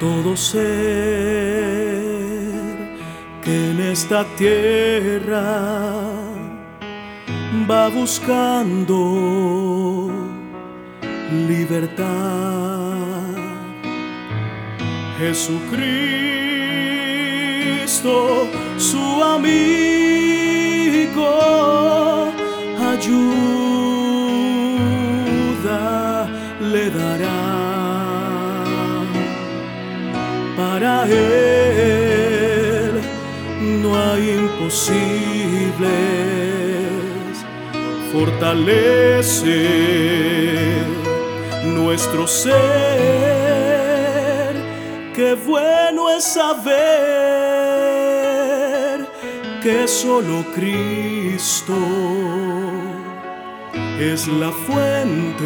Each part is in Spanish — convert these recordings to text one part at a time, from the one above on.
todo ser que en esta tierra va buscando libertad. Jesucristo, su amigo, ayuda Él no hay imposibles. Fortalece nuestro ser. Qué bueno es saber que solo Cristo es la fuente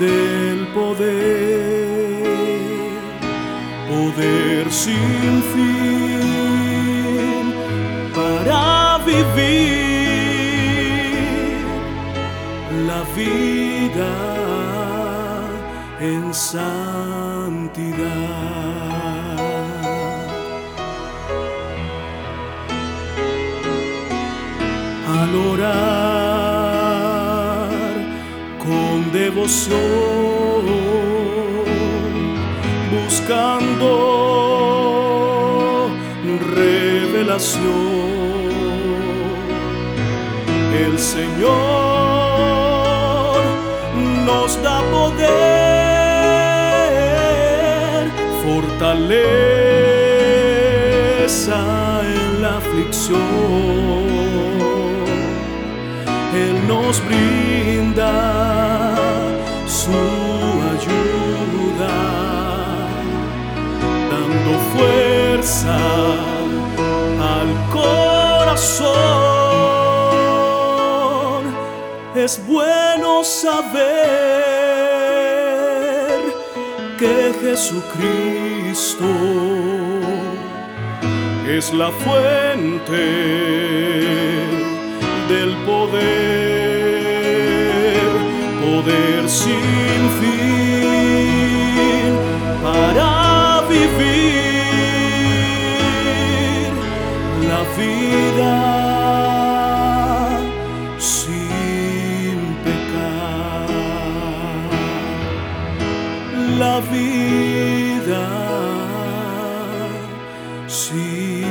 del poder poder sin fin para vivir la vida en santidad. Al orar con devoción buscando revelación. El Señor nos da poder, fortaleza en la aflicción. Él nos brinda su al corazón. Es bueno saber que Jesucristo es la fuente del poder, poder sin fin la vida sin pecar, la vida sin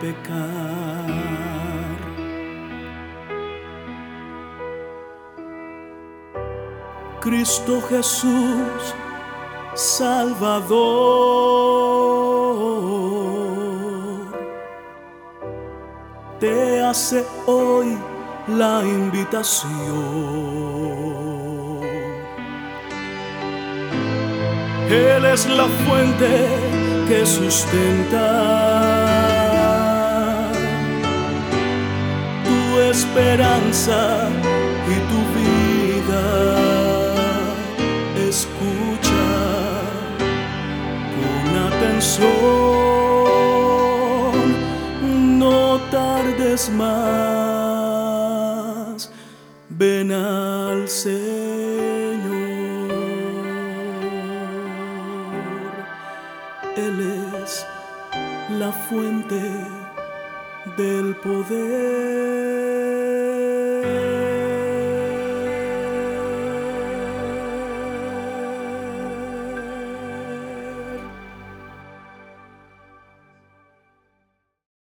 pecar. Cristo Jesús Salvador, hace hoy la invitación. Él es la fuente que sustenta tu esperanza y tu vida. Escucha no tardes más, ven al Señor. Él es la fuente del poder.